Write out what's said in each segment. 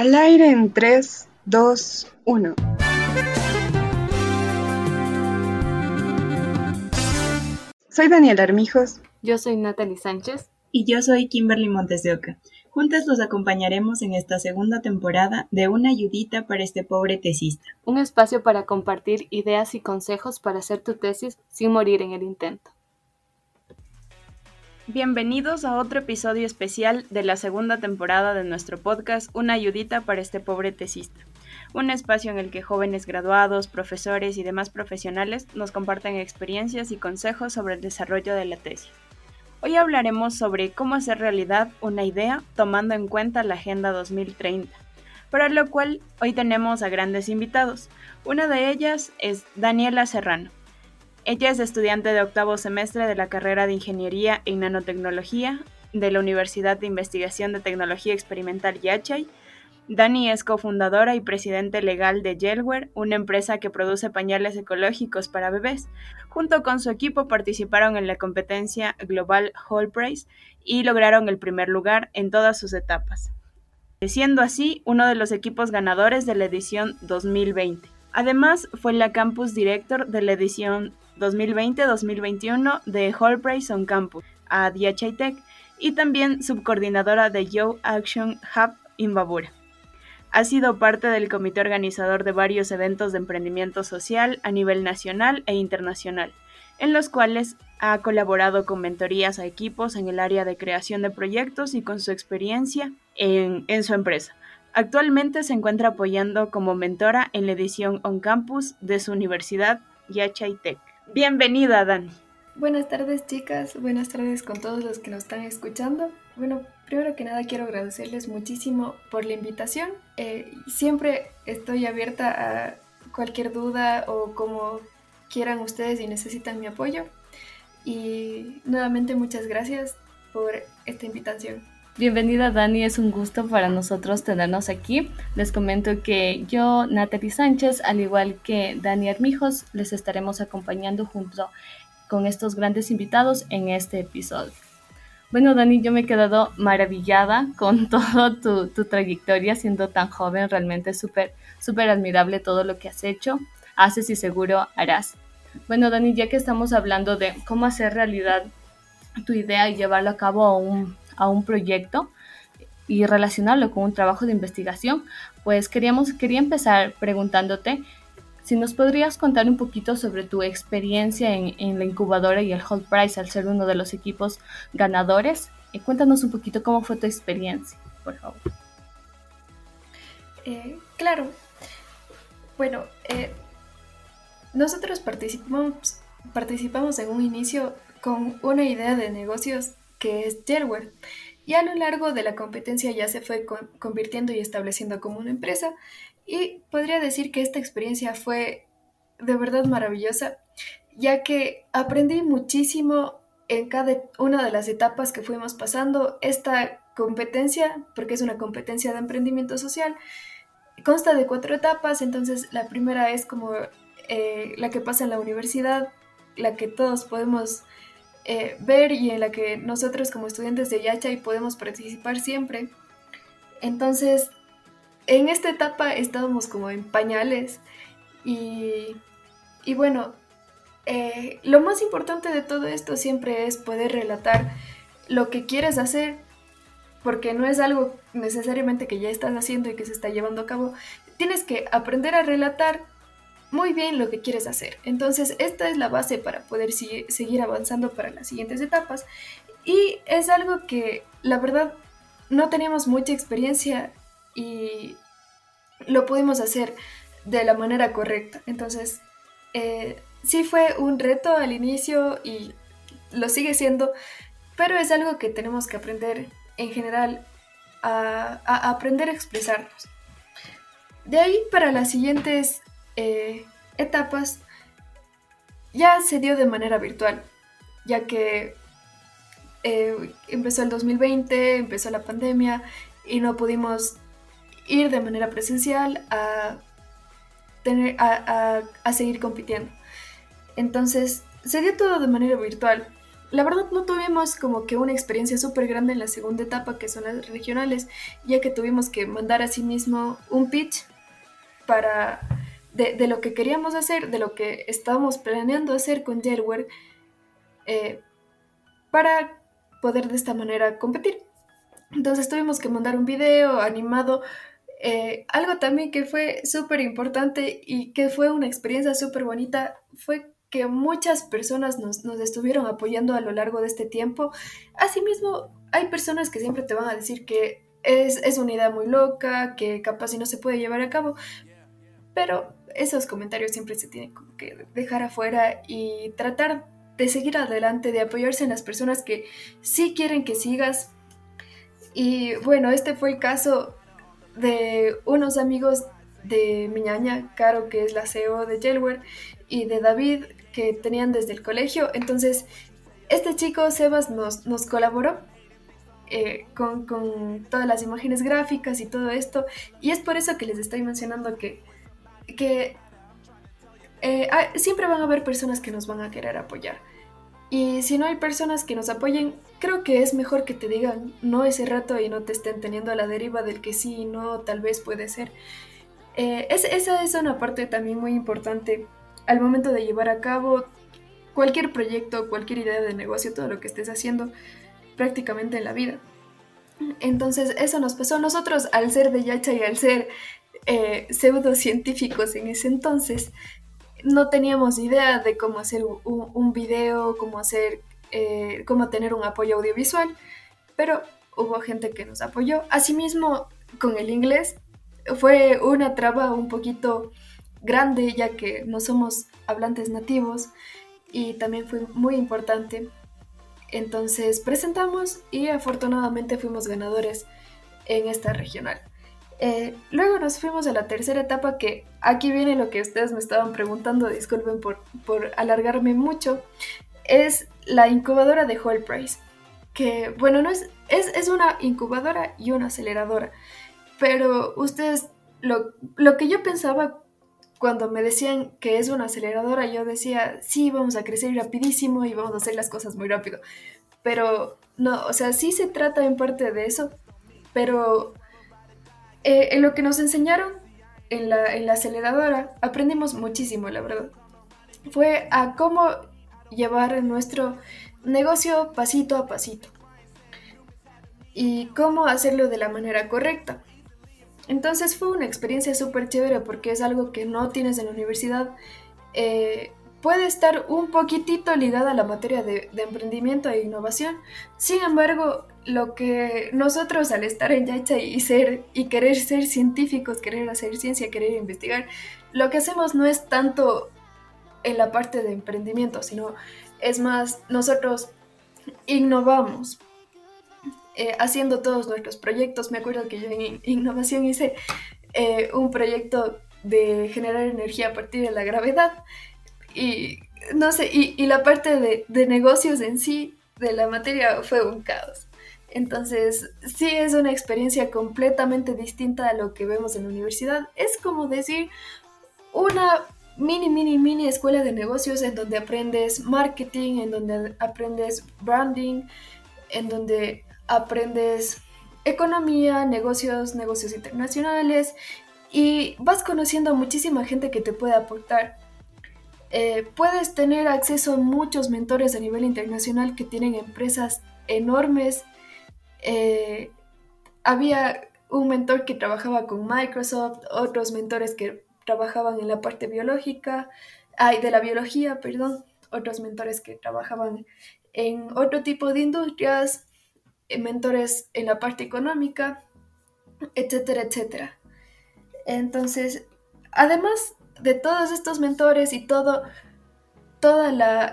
Al aire en 3, 2, 1. Soy Daniel Armijos. Yo soy Natalie Sánchez. Y yo soy Kimberly Montes de Oca. Juntas los acompañaremos en esta segunda temporada de Una ayudita para este pobre tesista. Un espacio para compartir ideas y consejos para hacer tu tesis sin morir en el intento. Bienvenidos a otro episodio especial de la segunda temporada de nuestro podcast Una ayudita para este pobre tesista. Un espacio en el que jóvenes graduados, profesores y demás profesionales nos comparten experiencias y consejos sobre el desarrollo de la tesis. Hoy hablaremos sobre cómo hacer realidad una idea tomando en cuenta la Agenda 2030, para lo cual hoy tenemos a grandes invitados. Una de ellas es Daniela Serrano, ella es estudiante de octavo semestre de la carrera de Ingeniería en Nanotecnología de la Universidad de Investigación de Tecnología Experimental Yachay. Dani es cofundadora y presidente legal de Gelware, una empresa que produce pañales ecológicos para bebés. Junto con su equipo participaron en la competencia Global Whole Prize y lograron el primer lugar en todas sus etapas, siendo así uno de los equipos ganadores de la edición 2020. Además, fue la campus director de la edición 2020-2021 de Price on Campus a Tech y también subcoordinadora de Yo Action Hub Imbabura. Ha sido parte del comité organizador de varios eventos de emprendimiento social a nivel nacional e internacional, en los cuales ha colaborado con mentorías a equipos en el área de creación de proyectos y con su experiencia en, en su empresa. Actualmente se encuentra apoyando como mentora en la edición On Campus de su universidad Yachay Tech. Bienvenida, Dani. Buenas tardes, chicas. Buenas tardes con todos los que nos están escuchando. Bueno, primero que nada quiero agradecerles muchísimo por la invitación. Eh, siempre estoy abierta a cualquier duda o como quieran ustedes y necesitan mi apoyo. Y nuevamente muchas gracias por esta invitación. Bienvenida Dani, es un gusto para nosotros tenernos aquí. Les comento que yo, Natalie Sánchez, al igual que Dani Armijos, les estaremos acompañando junto con estos grandes invitados en este episodio. Bueno, Dani, yo me he quedado maravillada con toda tu, tu, trayectoria siendo tan joven, realmente súper, súper admirable todo lo que has hecho, haces y seguro harás. Bueno, Dani, ya que estamos hablando de cómo hacer realidad tu idea y llevarlo a cabo a un a un proyecto y relacionarlo con un trabajo de investigación, pues queríamos, quería empezar preguntándote si nos podrías contar un poquito sobre tu experiencia en, la incubadora y el Hold Prize al ser uno de los equipos ganadores. Eh, cuéntanos un poquito cómo fue tu experiencia, por favor. Eh, claro. Bueno, eh, nosotros participamos, participamos en un inicio con una idea de negocios que es Gelware. Y a lo largo de la competencia ya se fue convirtiendo y estableciendo como una empresa. Y podría decir que esta experiencia fue de verdad maravillosa, ya que aprendí muchísimo en cada una de las etapas que fuimos pasando. Esta competencia, porque es una competencia de emprendimiento social, consta de cuatro etapas. Entonces la primera es como eh, la que pasa en la universidad, la que todos podemos eh, ver y en la que nosotros como estudiantes de Yachay podemos participar siempre. Entonces, en esta etapa estábamos como en pañales y, y bueno, eh, lo más importante de todo esto siempre es poder relatar lo que quieres hacer, porque no es algo necesariamente que ya estás haciendo y que se está llevando a cabo. Tienes que aprender a relatar muy bien lo que quieres hacer. Entonces, esta es la base para poder seguir avanzando para las siguientes etapas. Y es algo que, la verdad, no teníamos mucha experiencia y lo pudimos hacer de la manera correcta. Entonces, eh, sí fue un reto al inicio y lo sigue siendo, pero es algo que tenemos que aprender en general a, a aprender a expresarnos. De ahí para las siguientes eh, etapas ya se dio de manera virtual, ya que eh, empezó el 2020, empezó la pandemia y no pudimos ir de manera presencial a, tener, a, seguir compitiendo. Entonces se dio todo de manera virtual la verdad no tuvimos como que una experiencia súper grande en la segunda etapa, que son las regionales, ya que tuvimos que mandar a sí mismo un pitch para de, lo que queríamos hacer, de lo que estábamos planeando hacer con Jailware, eh, para poder de esta manera competir. Entonces tuvimos que mandar un video animado. Eh, algo también que fue súper importante y que fue una experiencia súper bonita fue que muchas personas nos, estuvieron apoyando a lo largo de este tiempo. Asimismo, hay personas que siempre te van a decir que es, es una idea muy loca, que capaz y no se puede llevar a cabo, pero esos comentarios siempre se tienen que dejar afuera y tratar de seguir adelante, de apoyarse en las personas que sí quieren que sigas. Y bueno, este fue el caso de unos amigos de mi ñaña, Caro, que es la CEO de Jailware, y de David, que tenían desde el colegio. Entonces, este chico, Sebas, nos, nos colaboró eh, con, con, todas las imágenes gráficas y todo esto. Y es por eso que les estoy mencionando que, que eh, siempre van a haber personas que nos van a querer apoyar. Y si no hay personas que nos apoyen, creo que es mejor que te digan no ese rato y no te estén teniendo a la deriva del que sí, no, tal vez puede ser. Eh, esa es una parte también muy importante al momento de llevar a cabo cualquier proyecto, cualquier idea de negocio, todo lo que estés haciendo prácticamente en la vida. Entonces eso nos pasó. Nosotros al ser de Yacha y al ser eh, pseudocientíficos en ese entonces, no teníamos idea de cómo hacer un, video, cómo hacer, eh, cómo tener un apoyo audiovisual, pero hubo gente que nos apoyó. Asimismo, con el inglés fue una traba un poquito grande, ya que no somos hablantes nativos y también fue muy importante. Entonces presentamos y afortunadamente fuimos ganadores en esta regional. Eh, luego nos fuimos a la tercera etapa que aquí viene lo que ustedes me estaban preguntando, disculpen por, por alargarme mucho, es la incubadora de Whole Price, que bueno, no es, es, es una incubadora y una aceleradora, pero ustedes, lo, lo que yo pensaba cuando me decían que es una aceleradora, yo decía, sí, vamos a crecer rapidísimo y vamos a hacer las cosas muy rápido. Pero no, o sea, sí se trata en parte de eso, pero eh, en lo que nos enseñaron en la, aceleradora aprendimos muchísimo, la verdad. Fue a cómo llevar nuestro negocio pasito a pasito y cómo hacerlo de la manera correcta. Entonces fue una experiencia súper chévere porque es algo que no tienes en la universidad. Eh, puede estar un poquitito ligada a la materia de, emprendimiento e innovación. Sin embargo, lo que nosotros al estar en Yacha y ser y querer ser científicos, querer hacer ciencia, querer investigar, lo que hacemos no es tanto en la parte de emprendimiento, sino es más nosotros innovamos eh, haciendo todos nuestros proyectos. Me acuerdo que yo en innovación hice eh, un proyecto de generar energía a partir de la gravedad y no sé, y, la parte de, de, negocios en sí de la materia fue un caos. Entonces, sí es una experiencia completamente distinta a lo que vemos en la universidad. Es como decir una mini, mini, mini escuela de negocios en donde aprendes marketing, en donde aprendes branding, en donde aprendes economía, negocios, negocios internacionales y vas conociendo a muchísima gente que te puede aportar. Eh, puedes tener acceso a muchos mentores a nivel internacional que tienen empresas enormes. Eh, había un mentor que trabajaba con Microsoft, otros mentores que trabajaban en la parte biológica, ay, de la biología, perdón, otros mentores que trabajaban en otro tipo de industrias, mentores en la parte económica, etcétera, etcétera. Entonces, además de todos estos mentores y todo, todo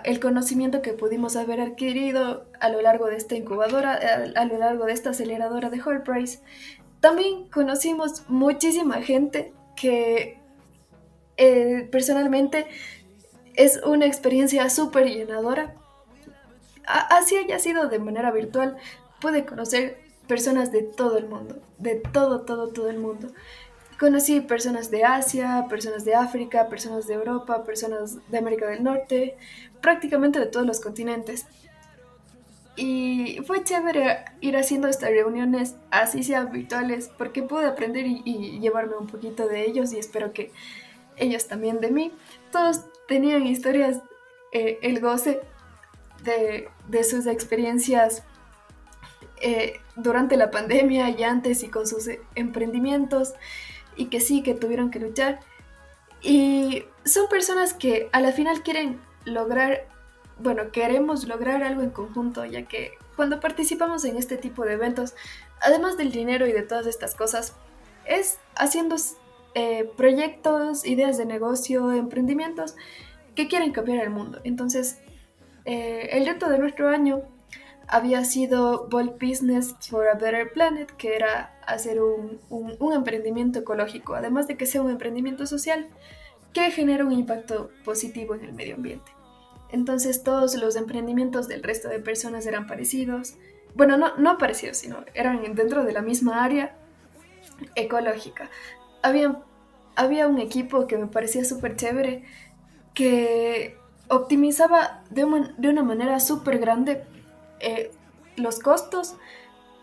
el conocimiento que pudimos haber adquirido a lo largo de esta incubadora, a, lo largo de esta aceleradora de Whole Price, también conocimos muchísima gente que eh, personalmente es una experiencia súper llenadora. Así haya sido de manera virtual, pude conocer personas de todo el mundo, de todo, todo, todo el mundo. Conocí personas de Asia, personas de África, personas de Europa, personas de América del Norte, prácticamente de todos los continentes. Y fue chévere ir haciendo estas reuniones, así sean virtuales, porque pude aprender y, llevarme un poquito de ellos y espero que ellos también de mí. Todos tenían historias, eh, el goce de, sus experiencias eh, durante la pandemia y antes y con sus emprendimientos y que sí, que tuvieron que luchar. Y son personas que a la final quieren lograr bueno, queremos lograr algo en conjunto, ya que cuando participamos en este tipo de eventos, además del dinero y de todas estas cosas, es haciendo eh, proyectos, ideas de negocio, emprendimientos que quieren cambiar el mundo. Entonces, eh, el reto de nuestro año había sido Bold Business for a Better Planet, que era hacer un, un emprendimiento ecológico, además de que sea un emprendimiento social que genera un impacto positivo en el medio ambiente. Entonces todos los emprendimientos del resto de personas eran parecidos. Bueno, no, no parecidos, sino eran dentro de la misma área ecológica. Había, había un equipo que me parecía súper chévere que optimizaba de, una manera súper grande eh, los costos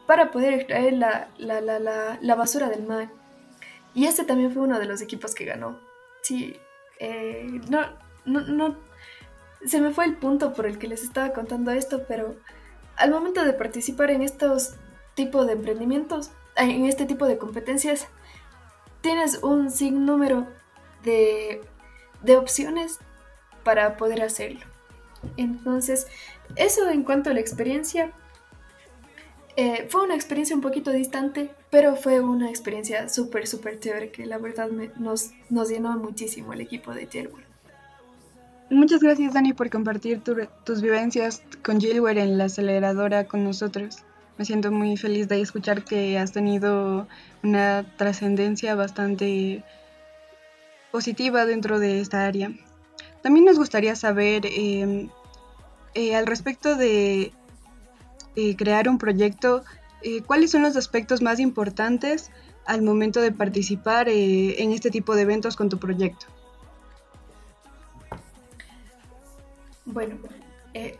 para poder extraer la, la, basura del mar. Y este también fue uno de los equipos que ganó. Sí, eh, no, no, no, se me fue el punto por el que les estaba contando esto, pero al momento de participar en estos tipos de emprendimientos, en este tipo de competencias, tienes un sinnúmero de, de opciones para poder hacerlo. Entonces, eso en cuanto a la experiencia, eh, fue una experiencia un poquito distante, pero fue una experiencia súper, súper chévere que la verdad nos, nos llenó muchísimo el equipo de Jailware. Muchas gracias Dani por compartir tus vivencias con Gilware en la aceleradora con nosotros. Me siento muy feliz de escuchar que has tenido una trascendencia bastante positiva dentro de esta área. También nos gustaría saber em, eh, al respecto de eh, crear un proyecto, eh, cuáles son los aspectos más importantes al momento de participar en este tipo de eventos con tu proyecto. Bueno,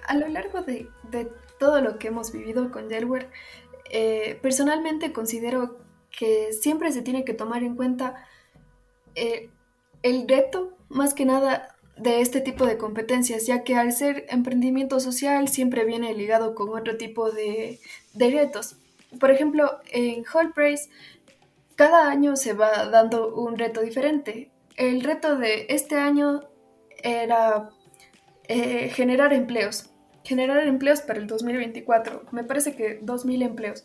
a lo largo de, todo lo que hemos vivido con Delaware, personalmente considero que siempre se tiene que tomar en cuenta el reto, más que nada, de este tipo de competencias, ya que al ser emprendimiento social siempre viene ligado con otro tipo de, de retos. Por ejemplo, en Hall Praise, cada año se va dando un reto diferente. El reto de este año era eh, generar empleos. Generar empleos para el 2024. Me parece que 2.000 empleos.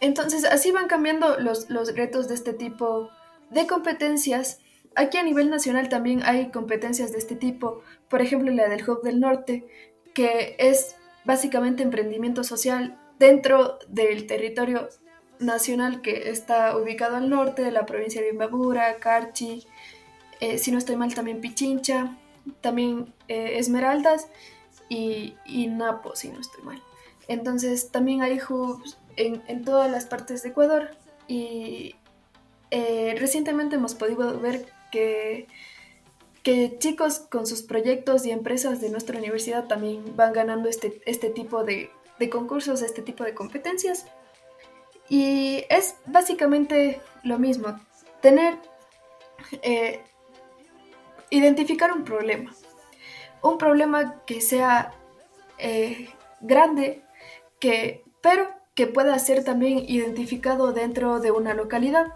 Entonces, así van cambiando los, los retos de este tipo de competencias. Aquí a nivel nacional también hay competencias de este tipo. Por ejemplo, la del Hub del Norte, que es básicamente emprendimiento social dentro del territorio nacional que está ubicado al norte de la provincia de Imbabura, Carchi, eh, si no estoy mal también Pichincha, también eh, Esmeraldas y, Napo, si no estoy mal. Entonces también hay hubs en, todas las partes de Ecuador y eh, recientemente hemos podido ver que, chicos con sus proyectos y empresas de nuestra universidad también van ganando este, este tipo de, concursos, este tipo de competencias. Y es básicamente lo mismo, tener eh, identificar un problema. Un problema que sea eh, grande, que, pero que pueda ser también identificado dentro de una localidad.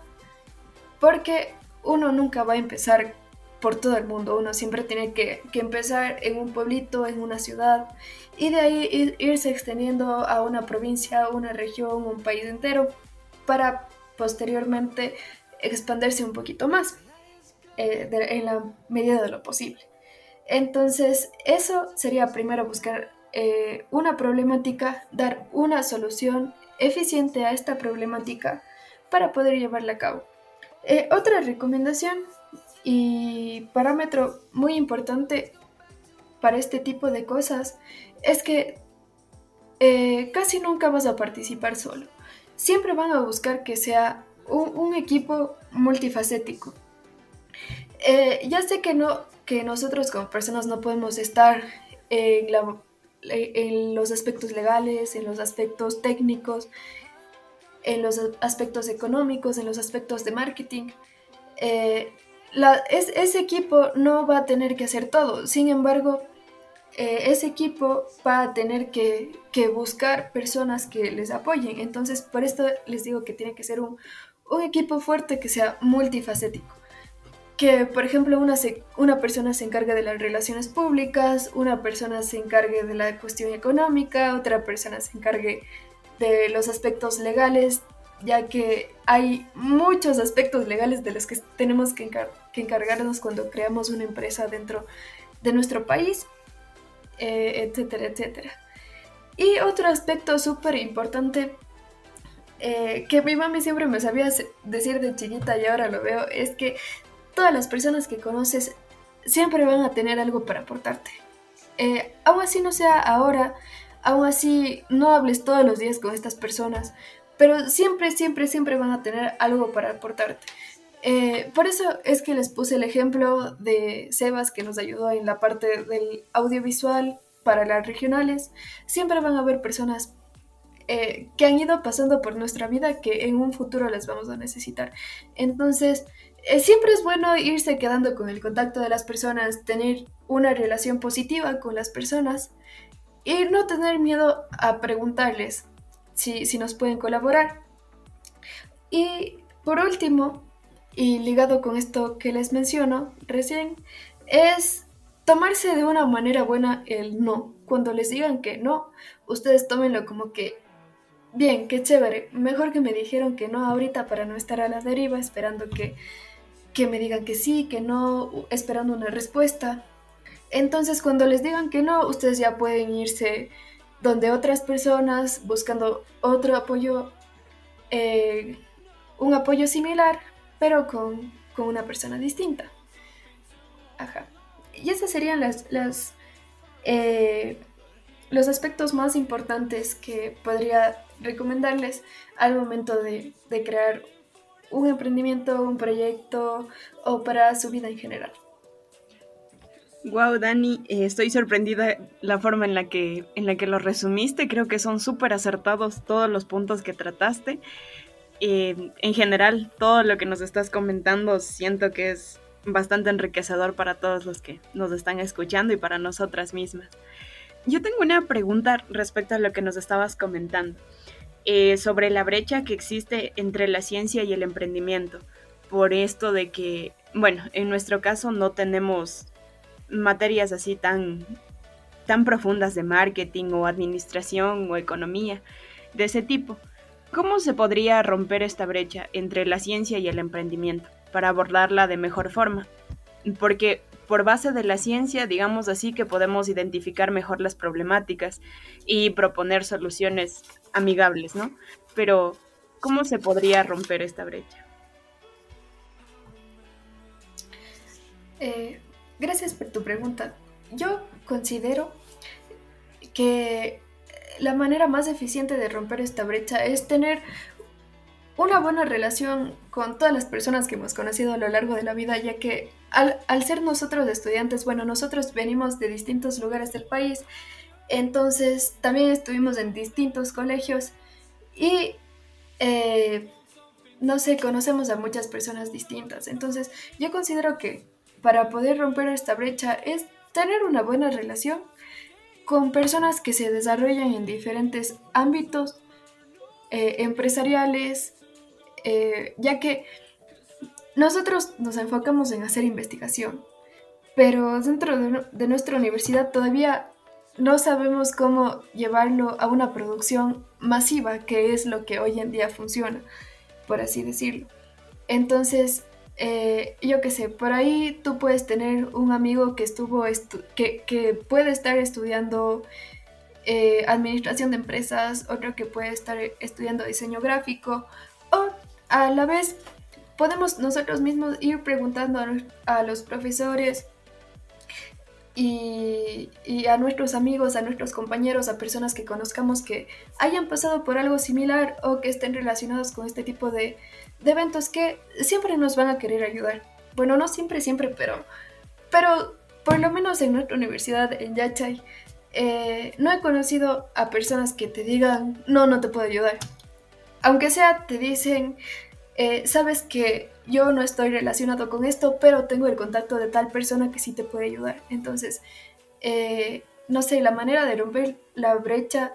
Porque uno nunca va a empezar por todo el mundo, uno siempre tiene que, empezar en un pueblito, en una ciudad, y de ahí irse extendiendo a una provincia, una región, un país entero, para posteriormente expandirse un poquito más. Eh, en la medida de lo posible. Entonces, eso sería primero buscar eh, una problemática, dar una solución eficiente a esta problemática para poder llevarla a cabo. Eh, otra recomendación y parámetro muy importante para este tipo de cosas es que casi nunca vas a participar solo. Siempre van a buscar que sea un equipo multifacético eh, ya sé que no, que nosotros como personas no podemos estar en los aspectos legales, en los aspectos técnicos, en los aspectos económicos, en los aspectos de marketing. Eh, ese equipo no va a tener que hacer todo, sin embargo, eh, ese equipo va a tener que, buscar personas que les apoyen. Entonces, por esto les digo que tiene que ser un, un equipo fuerte que sea multifacético que, por ejemplo, una, una persona se encargue de las relaciones públicas, una persona se encargue de la cuestión económica, otra persona se encargue de los aspectos legales, ya que hay muchos aspectos legales de los que tenemos que, encargarnos cuando creamos una empresa dentro de nuestro país, eh, etcétera, etcétera. Y otro aspecto súper importante eh, que mi mami siempre me sabía decir de chiquita y ahora lo veo es que todas las personas que conoces siempre van a tener algo para aportarte. Eh, aún así no sea ahora, aún así no hables todos los días con estas personas, pero siempre, siempre, siempre van a tener algo para aportarte. Eh, por eso es que les puse el ejemplo de Sebas que nos ayudó en la parte del audiovisual para las regionales. Siempre van a haber personas eh, que han ido pasando por nuestra vida que en un futuro les vamos a necesitar. Entonces, eh, siempre es bueno irse quedando con el contacto de las personas, tener una relación positiva con las personas y no tener miedo a preguntarles si, si nos pueden colaborar. Y por último, y ligado con esto que les menciono recién, es tomarse de una manera buena el no. Cuando les digan que no, ustedes tómenlo como que, bien, qué chévere, mejor que me dijeron que no ahorita para no estar a la deriva esperando que que me digan que sí, que no, esperando una respuesta. Entonces cuando les digan que no, ustedes ya pueden irse donde otras personas buscando otro apoyo, eh, un apoyo similar, pero con, una persona distinta. Ajá. Y esos serían las, las eh, los aspectos más importantes que podría recomendarles al momento de, de crear un emprendimiento, un proyecto o para su vida en general. Wow, Dani, eh, estoy sorprendida la forma en la que en la que lo resumiste. Creo que son súper acertados todos los puntos que trataste. Eh, en general, todo lo que nos estás comentando siento que es bastante enriquecedor para todos los que nos están escuchando y para nosotras mismas. Yo tengo una pregunta respecto a lo que nos estabas comentando. Eh, sobre la brecha que existe entre la ciencia y el emprendimiento. Por esto de que, bueno, en nuestro caso no tenemos materias así tan, tan profundas de marketing o administración o economía de ese tipo. ¿Cómo se podría romper esta brecha entre la ciencia y el emprendimiento para abordarla de mejor forma? Porque por base de la ciencia, digamos así, que podemos identificar mejor las problemáticas y proponer soluciones amigables, ¿no? Pero, ¿cómo se podría romper esta brecha? Eh, gracias por tu pregunta. Yo considero que la manera más eficiente de romper esta brecha es tener una buena relación con todas las personas que hemos conocido a lo largo de la vida, ya que al, ser nosotros estudiantes, bueno, nosotros venimos de distintos lugares del país, entonces también estuvimos en distintos colegios y, eh, no sé, conocemos a muchas personas distintas. Entonces yo considero que para poder romper esta brecha es tener una buena relación con personas que se desarrollan en diferentes ámbitos eh, empresariales, eh, ya que nosotros nos enfocamos en hacer investigación, pero dentro de, nuestra universidad todavía no sabemos cómo llevarlo a una producción masiva, que es lo que hoy en día funciona, por así decirlo. Entonces, eh, yo qué sé, por ahí tú puedes tener un amigo que estuvo que, puede estar estudiando eh, administración de empresas, otro que puede estar estudiando diseño gráfico, o a la vez podemos nosotros mismos ir preguntando a, los profesores y, a nuestros amigos, a nuestros compañeros, a personas que conozcamos que hayan pasado por algo similar o que estén relacionados con este tipo de, eventos que siempre nos van a querer ayudar. Bueno, no siempre, siempre, pero, pero por lo menos en nuestra universidad, en Yachay, eh, no he conocido a personas que te digan, no, no te puedo ayudar. Aunque sea, te dicen, eh, sabes que yo no estoy relacionado con esto, pero tengo el contacto de tal persona que sí te puede ayudar. Entonces, eh, no sé, la manera de romper la brecha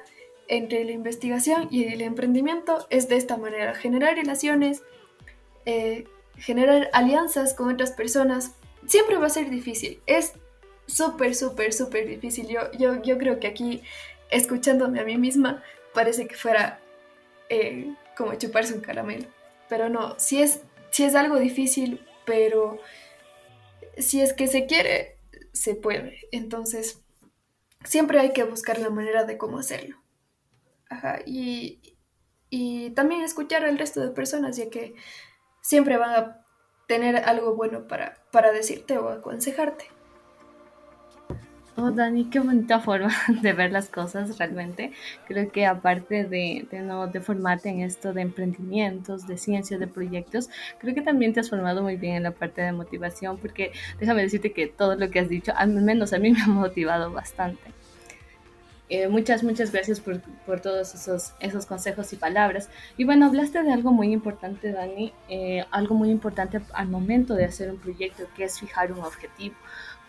entre la investigación y el emprendimiento es de esta manera, generar relaciones, generar alianzas con otras personas. Siempre va a ser difícil, es súper, súper, súper difícil. Yo, yo, yo creo que aquí, escuchándome a mí misma, parece que fuera eh, como chuparse un caramelo. Pero no, si es, si es algo difícil, pero si es que se quiere, se puede. Entonces, siempre hay que buscar la manera de cómo hacerlo. Y, y también escuchar al resto de personas, ya que siempre van a tener algo bueno para, para decirte o aconsejarte. Oh, Dani, qué bonita forma de ver las cosas realmente. Creo que aparte de, de, no, de formarte en esto de emprendimientos, de ciencia, de proyectos, creo que también te has formado muy bien en la parte de motivación, porque déjame decirte que todo lo que has dicho, al menos a mí me ha motivado bastante. Eh, muchas, muchas gracias por, por, todos esos, esos consejos y palabras. Y bueno, hablaste de algo muy importante, Dani, eh, algo muy importante al momento de hacer un proyecto, que es fijar un objetivo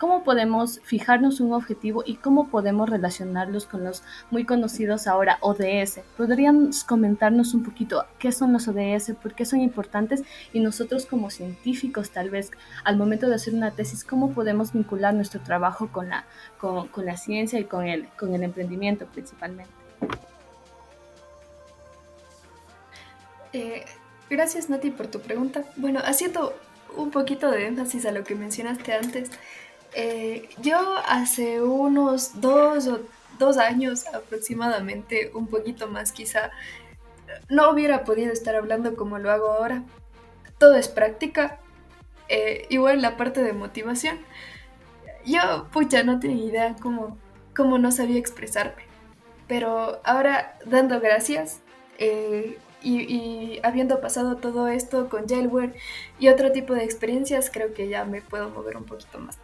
cómo podemos fijarnos un objetivo y cómo podemos relacionarlos con los muy conocidos ahora ODS. ¿Podrían comentarnos un poquito qué son los ODS, por qué son importantes y nosotros como científicos tal vez al momento de hacer una tesis, cómo podemos vincular nuestro trabajo con la, con, la ciencia y con el, con el emprendimiento principalmente? Eh, gracias Nati por tu pregunta. Bueno, haciendo un poquito de énfasis a lo que mencionaste antes, eh, yo hace unos dos o dos años aproximadamente, un poquito más quizá, no hubiera podido estar hablando como lo hago ahora. Todo es práctica, eh, igual la parte de motivación. Yo, pucha, no tenía idea cómo, cómo no sabía expresarme. Pero ahora, dando gracias eh, y, y, habiendo pasado todo esto con Jailware y otro tipo de experiencias, creo que ya me puedo mover un poquito más.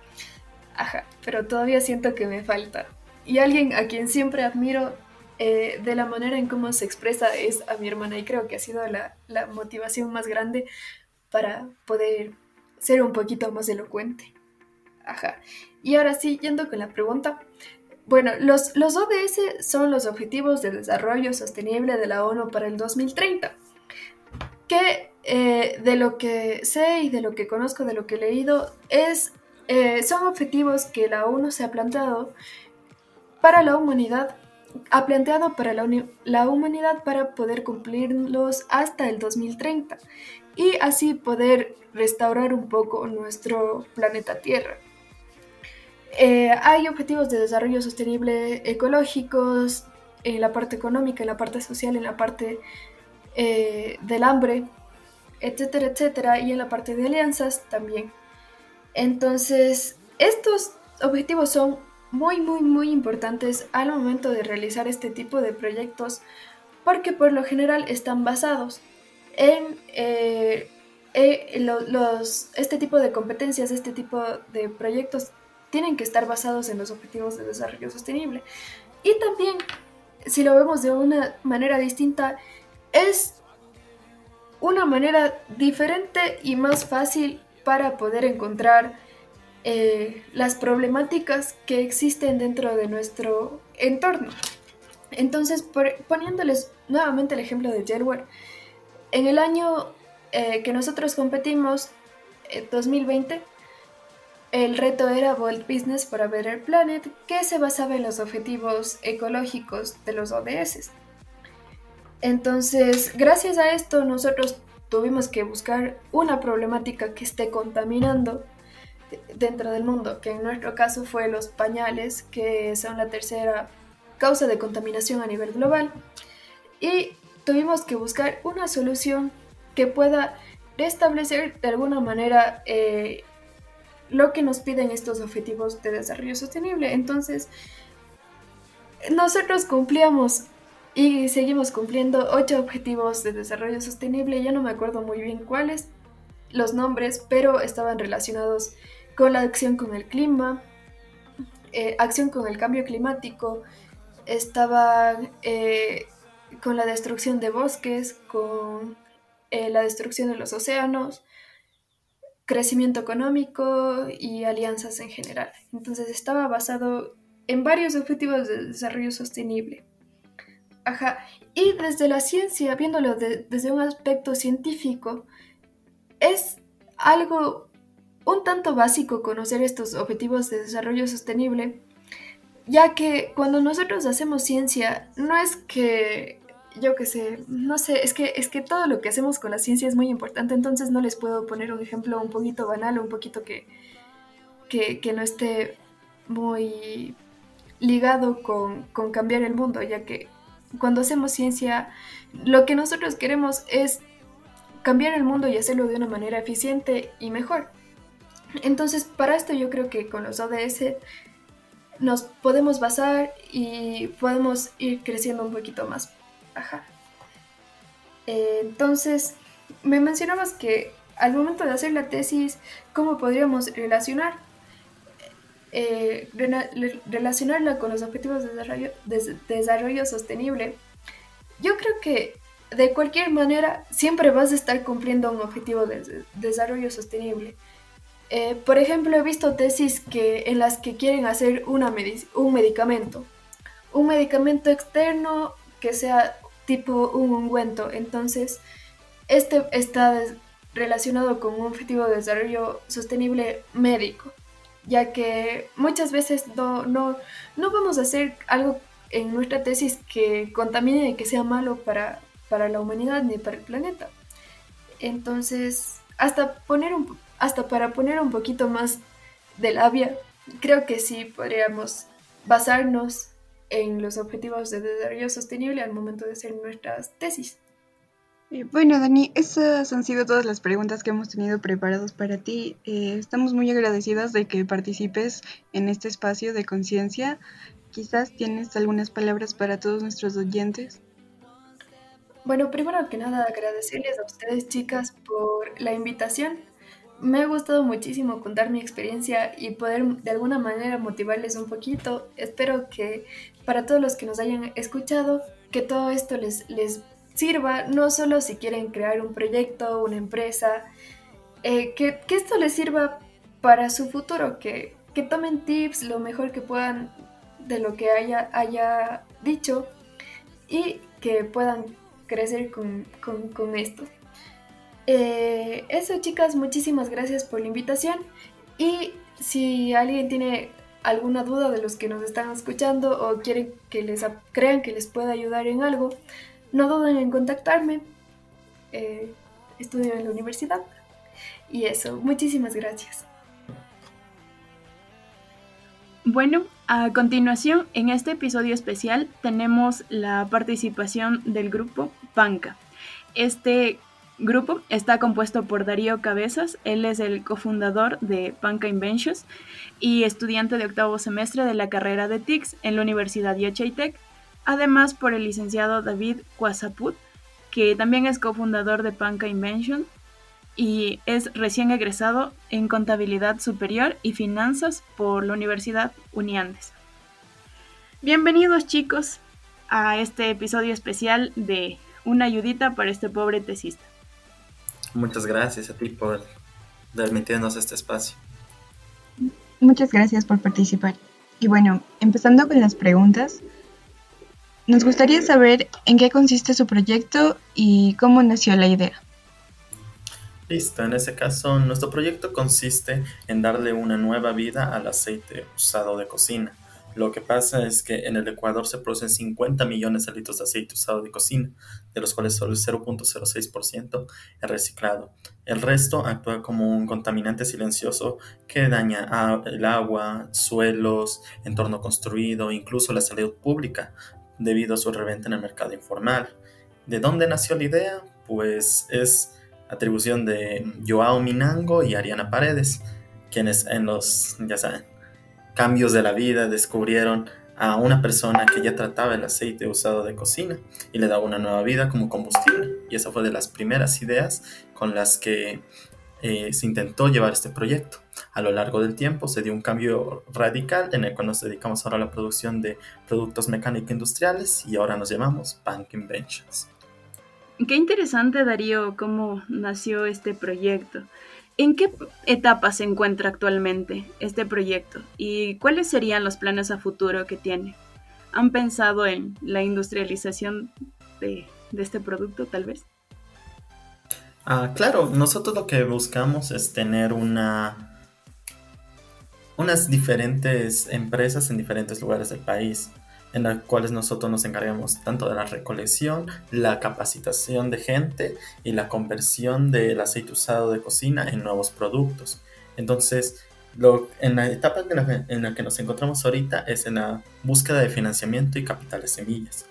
Ajá, pero todavía siento que me falta. Y alguien a quien siempre admiro eh, de la manera en cómo se expresa es a mi hermana y creo que ha sido la, la motivación más grande para poder ser un poquito más elocuente. Ajá. Y ahora sí, yendo con la pregunta. Bueno, los, los ODS son los Objetivos de Desarrollo Sostenible de la ONU para el 2030, que eh, de lo que sé y de lo que conozco, de lo que he leído, es eh, son objetivos que la ONU se ha planteado para la humanidad, ha planteado para la, la humanidad para poder cumplirlos hasta el 2030 y así poder restaurar un poco nuestro planeta Tierra. Eh, hay objetivos de desarrollo sostenible ecológicos en la parte económica, en la parte social, en la parte eh, del hambre, etcétera, etcétera, y en la parte de alianzas también. Entonces, estos objetivos son muy, muy, muy importantes al momento de realizar este tipo de proyectos porque por lo general están basados en eh, eh, este tipo de competencias, este tipo de proyectos tienen que estar basados en los objetivos de desarrollo sostenible. Y también, si lo vemos de una manera distinta, es una manera diferente y más fácil para poder encontrar eh, las problemáticas que existen dentro de nuestro entorno. Entonces, poniéndoles nuevamente el ejemplo de Jetware, en el año eh, que nosotros competimos, 2020, eh, el reto era World Business for a Better Planet, que se basaba en los objetivos ecológicos de los ODS. Entonces, gracias a esto, nosotros tuvimos que buscar una problemática que esté contaminando dentro del mundo, que en nuestro caso fue los pañales, que son la tercera causa de contaminación a nivel global. Y tuvimos que buscar una solución que pueda restablecer de alguna manera eh, lo que nos piden estos objetivos de desarrollo sostenible. Entonces, nosotros cumplíamos y seguimos cumpliendo ocho objetivos de desarrollo sostenible. Ya no me acuerdo muy bien cuáles los nombres, pero estaban relacionados con la acción con el clima, eh, acción con el cambio climático, estaban eh, con la destrucción de bosques, con eh, la destrucción de los océanos, crecimiento económico y alianzas en general. Entonces estaba basado en varios objetivos de desarrollo sostenible. Y desde la ciencia, viéndolo desde un aspecto científico, es algo un tanto básico conocer estos objetivos de desarrollo sostenible, ya que cuando nosotros hacemos ciencia, no es que, yo qué sé, no sé, es que, es que todo lo que hacemos con la ciencia es muy importante, entonces no les puedo poner un ejemplo un poquito banal, un poquito que, que, que no esté muy ligado con, con cambiar el mundo, ya que cuando hacemos ciencia, lo que nosotros queremos es cambiar el mundo y hacerlo de una manera eficiente y mejor. Entonces, para esto yo creo que con los ODS nos podemos basar y podemos ir creciendo un poquito más. Ajá. entonces, me mencionabas que al momento de hacer la tesis, ¿cómo podríamos relacionar? Eh, relacionarla con los objetivos de desarrollo, de desarrollo sostenible. Yo creo que de cualquier manera siempre vas a estar cumpliendo un objetivo de desarrollo sostenible. Eh, por ejemplo, he visto tesis que, en las que quieren hacer una un medicamento. Un medicamento externo que sea tipo un ungüento. Entonces, este está relacionado con un objetivo de desarrollo sostenible médico, ya que muchas veces no, no, no vamos a hacer algo en nuestra tesis que contamine y que sea malo para, para la humanidad ni para el planeta. Entonces, hasta poner un, hasta para poner un poquito más de labia, creo que sí podríamos basarnos en los objetivos de desarrollo sostenible al momento de hacer nuestras tesis. Bueno, Dani, esas han sido todas las preguntas que hemos tenido preparadas para ti. Eh, estamos muy agradecidas de que participes en este espacio de conciencia. Quizás tienes algunas palabras para todos nuestros oyentes. Bueno, primero que nada agradecerles a ustedes chicas por la invitación me ha gustado muchísimo contar mi experiencia y poder de alguna manera motivarles un poquito. Espero que para todos los que nos hayan escuchado, que todo esto les, les sirva, no solo si quieren crear un proyecto, una empresa, eh, que, esto les sirva para su futuro, que, que, tomen tips lo mejor que puedan de lo que haya, haya dicho y que puedan crecer con, con, con esto. Eh, eso chicas, muchísimas gracias por la invitación y si alguien tiene alguna duda de los que nos están escuchando o quieren que les crean que les pueda ayudar en algo, no duden en contactarme. Eh, estudio en la universidad y eso, muchísimas gracias. Bueno, a continuación, en este episodio especial tenemos la participación del grupo Panca. Este grupo está compuesto por Darío Cabezas, él es el cofundador de Panca Inventions y estudiante de octavo semestre de la carrera de TICS en la Universidad Tech, además por el licenciado David Quasaput, que también es cofundador de Panca Invention y es recién egresado en Contabilidad Superior y Finanzas por la Universidad Uniandes. Bienvenidos chicos a este episodio especial de Una ayudita para este pobre tesista. Muchas gracias a ti por permitirnos este espacio. Muchas gracias por participar. Y bueno, empezando con las preguntas, nos gustaría saber en qué consiste su proyecto y cómo nació la idea. Listo, en ese caso, nuestro proyecto consiste en darle una nueva vida al aceite usado de cocina lo que pasa es que en el Ecuador se producen 50 millones de litros de aceite usado de cocina, de los cuales solo el 0.06% es reciclado. El resto actúa como un contaminante silencioso que daña el agua, suelos, entorno construido, incluso la salud pública, debido a su reventa en el mercado informal. ¿De dónde nació la idea? Pues es atribución de Joao Minango y Ariana Paredes, quienes en los, ya saben, cambios de la vida descubrieron a una persona que ya trataba el aceite usado de cocina y le daba una nueva vida como combustible. Y esa fue de las primeras ideas con las que eh, se intentó llevar este proyecto. A lo largo del tiempo se dio un cambio radical en el cual nos dedicamos ahora a la producción de productos mecánicos industriales y ahora nos llamamos Bank Inventions. Qué interesante, Darío, cómo nació este proyecto. ¿En qué etapa se encuentra actualmente este proyecto y cuáles serían los planes a futuro que tiene? ¿Han pensado en la industrialización de, este producto tal vez? Ah, claro, nosotros lo que buscamos es tener una unas diferentes empresas en diferentes lugares del país en las cuales nosotros nos encargamos tanto de la recolección, la capacitación de gente y la conversión del aceite usado de cocina en nuevos productos. Entonces, lo, en la etapa en la, en la que nos encontramos ahorita es en la búsqueda de financiamiento y capital de semillas.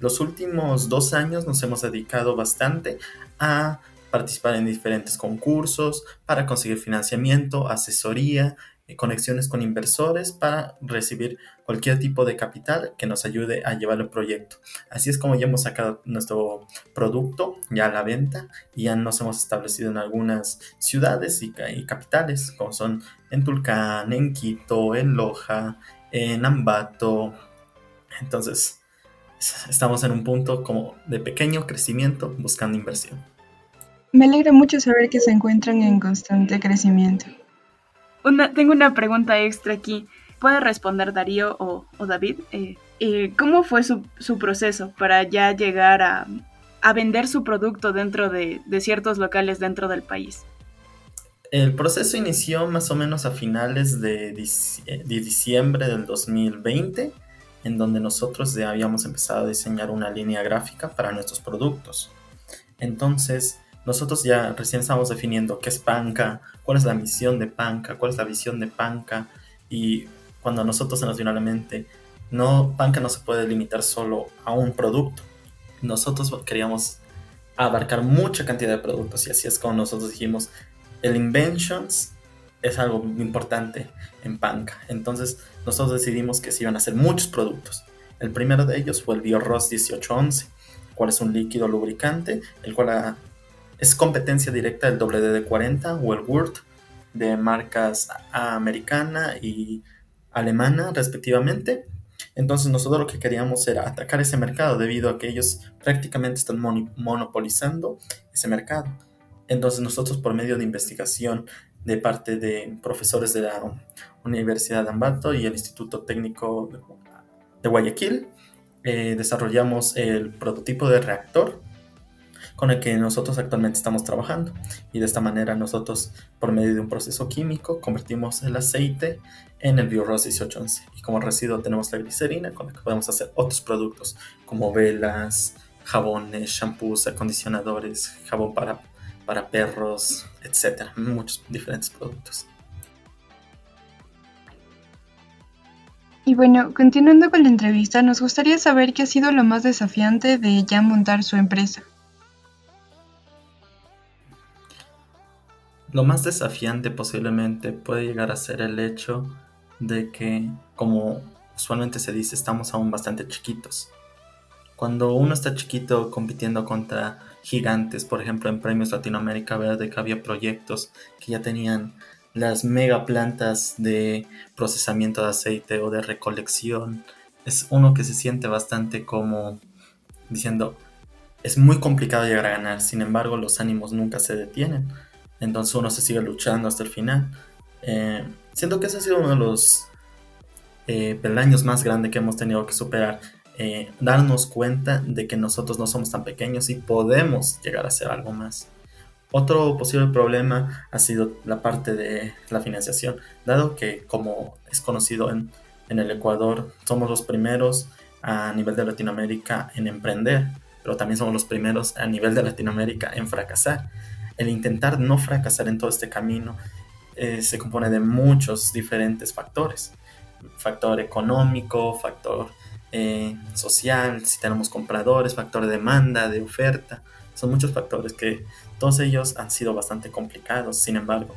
Los últimos dos años nos hemos dedicado bastante a participar en diferentes concursos para conseguir financiamiento, asesoría eh, conexiones con inversores para recibir cualquier tipo de capital que nos ayude a llevar el proyecto. Así es como ya hemos sacado nuestro producto ya a la venta y ya nos hemos establecido en algunas ciudades y, capitales, como son en Tulcán, en Quito, en Loja, en Ambato. Entonces, estamos en un punto como de pequeño crecimiento buscando inversión. Me alegra mucho saber que se encuentran en constante crecimiento tengo una pregunta extra aquí. ¿Puede responder Darío o, David? Eh, eh, ¿Cómo fue su, proceso para ya llegar a, vender su producto dentro de, ciertos locales dentro del país? El proceso inició más o menos a finales de, de, diciembre del 2020, en donde nosotros ya habíamos empezado a diseñar una línea gráfica para nuestros productos. Entonces, nosotros ya recién estamos definiendo qué es Panca, cuál es la misión de Panca, cuál es la visión de Panca y cuando nosotros se nos vino a la mente, no, Panca no se puede limitar solo a un producto. Nosotros queríamos abarcar mucha cantidad de productos y así es como nosotros dijimos, el Inventions es algo importante en Panca. Entonces nosotros decidimos que se iban a hacer muchos productos. El primero de ellos fue el BioROS 1811, cual es un líquido lubricante, el cual es competencia directa del WD-40 o el Word de marcas americana y alemana respectivamente. Entonces nosotros lo que queríamos era atacar ese mercado debido a que ellos prácticamente están monopolizando ese mercado. Entonces nosotros por medio de investigación de parte de profesores de la Universidad de Ambato y el Instituto Técnico de Guayaquil, eh, desarrollamos el prototipo de reactor con el que nosotros actualmente estamos trabajando. Y de esta manera nosotros, por medio de un proceso químico, convertimos el aceite en el BioROS 1811. Y como residuo tenemos la glicerina, con la que podemos hacer otros productos como velas, jabones, shampoos, acondicionadores, jabón para, para perros, etcétera, muchos diferentes productos. Y bueno, continuando con la entrevista, nos gustaría saber qué ha sido lo más desafiante de ya montar su empresa. Lo más desafiante posiblemente puede llegar a ser el hecho de que, como usualmente se dice, estamos aún bastante chiquitos. Cuando uno está chiquito compitiendo contra gigantes, por ejemplo en Premios Latinoamérica, de que había proyectos que ya tenían las mega plantas de procesamiento de aceite o de recolección, es uno que se siente bastante como diciendo, es muy complicado llegar a ganar, sin embargo los ánimos nunca se detienen entonces uno se sigue luchando hasta el final. Eh, siento que ese ha sido uno de los eh, peldaños más grandes que hemos tenido que superar. Eh, darnos cuenta de que nosotros no somos tan pequeños y podemos llegar a hacer algo más. Otro posible problema ha sido la parte de la financiación, dado que como es conocido en, en el Ecuador, somos los primeros a nivel de Latinoamérica en emprender, pero también somos los primeros a nivel de Latinoamérica en fracasar el intentar no fracasar en todo este camino eh, se compone de muchos diferentes factores. Factor económico, factor eh, social, si tenemos compradores, factor de demanda, de oferta. Son muchos factores que todos ellos han sido bastante complicados. Sin embargo,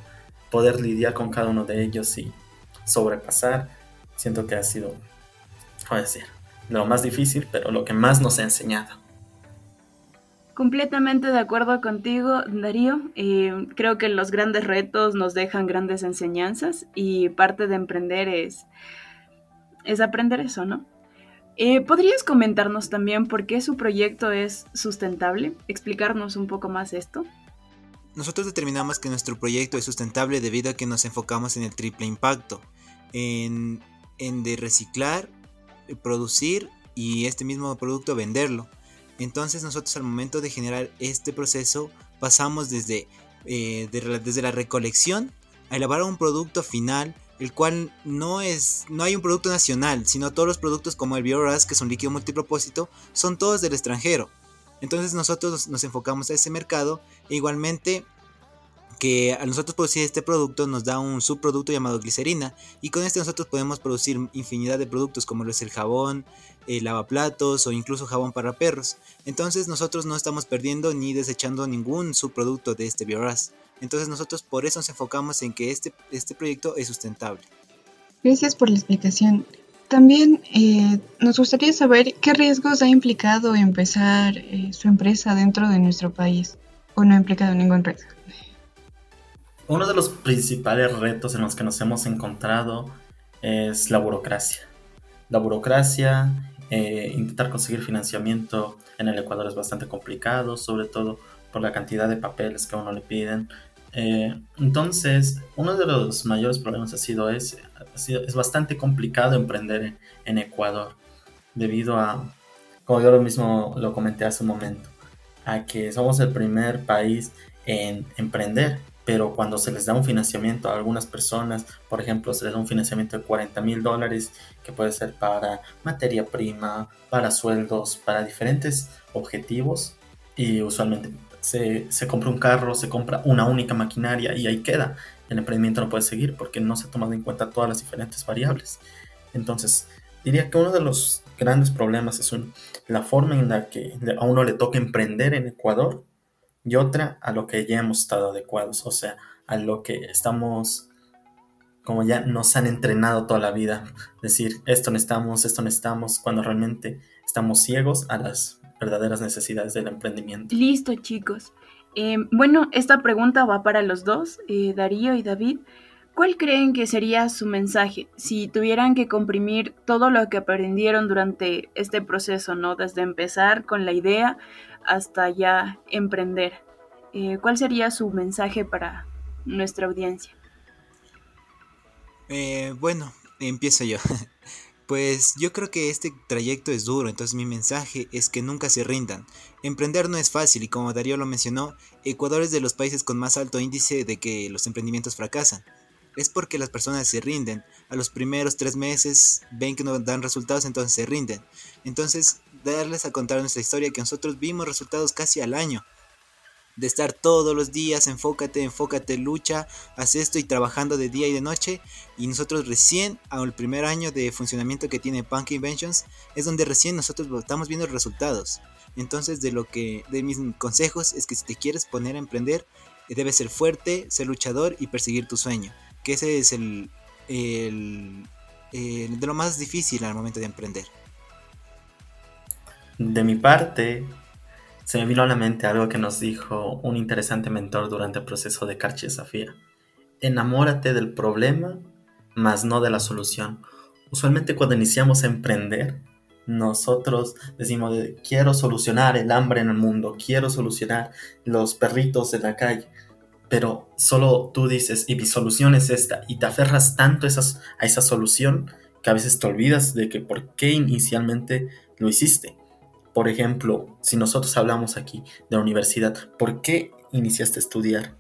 poder lidiar con cada uno de ellos y sobrepasar, siento que ha sido, voy decir, lo más difícil, pero lo que más nos ha enseñado. Completamente de acuerdo contigo, Darío. Eh, creo que los grandes retos nos dejan grandes enseñanzas y parte de emprender es, es aprender eso, ¿no? Eh, ¿Podrías comentarnos también por qué su proyecto es sustentable? ¿Explicarnos un poco más esto? Nosotros determinamos que nuestro proyecto es sustentable debido a que nos enfocamos en el triple impacto, en, en de reciclar, producir y este mismo producto venderlo. Entonces nosotros al momento de generar este proceso pasamos desde, eh, desde la recolección a elaborar un producto final el cual no es no hay un producto nacional, sino todos los productos como el Bioras, que es un líquido multipropósito, son todos del extranjero. Entonces nosotros nos enfocamos a ese mercado e igualmente que a nosotros producir este producto nos da un subproducto llamado glicerina y con este nosotros podemos producir infinidad de productos como lo es el jabón, el lavaplatos o incluso jabón para perros. Entonces nosotros no estamos perdiendo ni desechando ningún subproducto de este bioras. Entonces nosotros por eso nos enfocamos en que este, este proyecto es sustentable. Gracias por la explicación. También eh, nos gustaría saber qué riesgos ha implicado empezar eh, su empresa dentro de nuestro país o no ha implicado ningún riesgo. Uno de los principales retos en los que nos hemos encontrado es la burocracia. La burocracia, eh, intentar conseguir financiamiento en el Ecuador es bastante complicado, sobre todo por la cantidad de papeles que a uno le piden. Eh, entonces, uno de los mayores problemas ha sido, es, es bastante complicado emprender en, Ecuador, debido a, como yo lo mismo lo comenté hace un momento, a que somos el primer país en emprender pero cuando se les da un financiamiento a algunas personas, por ejemplo, se les da un financiamiento de 40 mil dólares, que puede ser para materia prima, para sueldos, para diferentes objetivos, y usualmente se, se compra un carro, se compra una única maquinaria y ahí queda. El emprendimiento no puede seguir porque no se ha tomado en cuenta todas las diferentes variables. Entonces, diría que uno de los grandes problemas es la forma en la que a uno le toca emprender en Ecuador y otra a lo que ya hemos estado adecuados, o sea, a lo que estamos, como ya nos han entrenado toda la vida, decir, esto necesitamos, esto necesitamos, cuando realmente estamos ciegos a las verdaderas necesidades del emprendimiento. Listo, chicos. Eh, bueno, esta pregunta va para los dos, eh, Darío y David. ¿Cuál creen que sería su mensaje si tuvieran que comprimir todo lo que aprendieron durante este proceso, ¿no? Desde empezar con la idea hasta ya emprender. Eh, ¿Cuál sería su mensaje para nuestra audiencia? Eh, bueno, empiezo yo. Pues yo creo que este trayecto es duro, entonces mi mensaje es que nunca se rindan. Emprender no es fácil y como Darío lo mencionó, Ecuador es de los países con más alto índice de que los emprendimientos fracasan. Es porque las personas se rinden. A los primeros tres meses ven que no dan resultados, entonces se rinden. Entonces darles a contar nuestra historia que nosotros vimos resultados casi al año. De estar todos los días, enfócate, enfócate, lucha, haz esto y trabajando de día y de noche. Y nosotros recién, al primer año de funcionamiento que tiene Punk Inventions, es donde recién nosotros estamos viendo resultados. Entonces, de lo que, de mis consejos es que si te quieres poner a emprender, debes ser fuerte, ser luchador y perseguir tu sueño. Que ese es el, el de lo más difícil al momento de emprender. De mi parte, se me vino a la mente algo que nos dijo un interesante mentor durante el proceso de Safía. Enamórate del problema, más no de la solución. Usualmente cuando iniciamos a emprender, nosotros decimos, quiero solucionar el hambre en el mundo, quiero solucionar los perritos de la calle, pero solo tú dices, y mi solución es esta, y te aferras tanto a, a esa solución que a veces te olvidas de que por qué inicialmente lo hiciste. Por ejemplo, si nosotros hablamos aquí de la universidad, ¿por qué iniciaste a estudiar?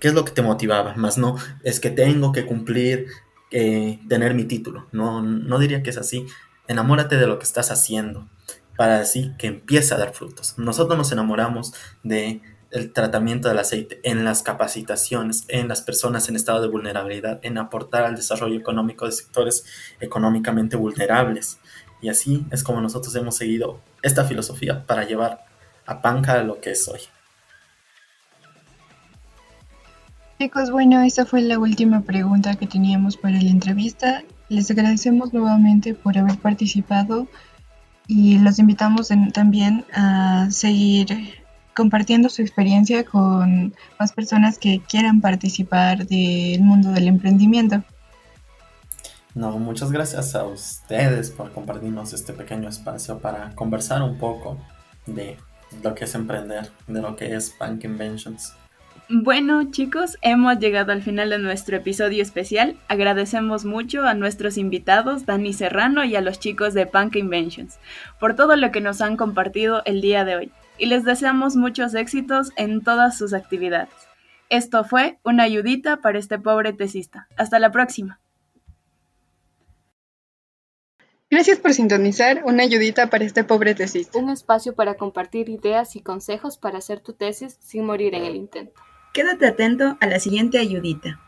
¿Qué es lo que te motivaba? Más no, es que tengo que cumplir, eh, tener mi título. No, no diría que es así. Enamórate de lo que estás haciendo para así que empiece a dar frutos. Nosotros nos enamoramos de el tratamiento del aceite, en las capacitaciones, en las personas en estado de vulnerabilidad, en aportar al desarrollo económico de sectores económicamente vulnerables. Y así es como nosotros hemos seguido esta filosofía para llevar a Panca a lo que es hoy. Chicos, bueno, esta fue la última pregunta que teníamos para la entrevista. Les agradecemos nuevamente por haber participado y los invitamos también a seguir compartiendo su experiencia con más personas que quieran participar del mundo del emprendimiento. No, muchas gracias a ustedes por compartirnos este pequeño espacio para conversar un poco de lo que es emprender, de lo que es Punk Inventions. Bueno chicos, hemos llegado al final de nuestro episodio especial. Agradecemos mucho a nuestros invitados, Dani Serrano y a los chicos de Punk Inventions, por todo lo que nos han compartido el día de hoy. Y les deseamos muchos éxitos en todas sus actividades. Esto fue una ayudita para este pobre tesista. Hasta la próxima. Gracias por sintonizar una ayudita para este pobre tesista. Un espacio para compartir ideas y consejos para hacer tu tesis sin morir en el intento. Quédate atento a la siguiente ayudita.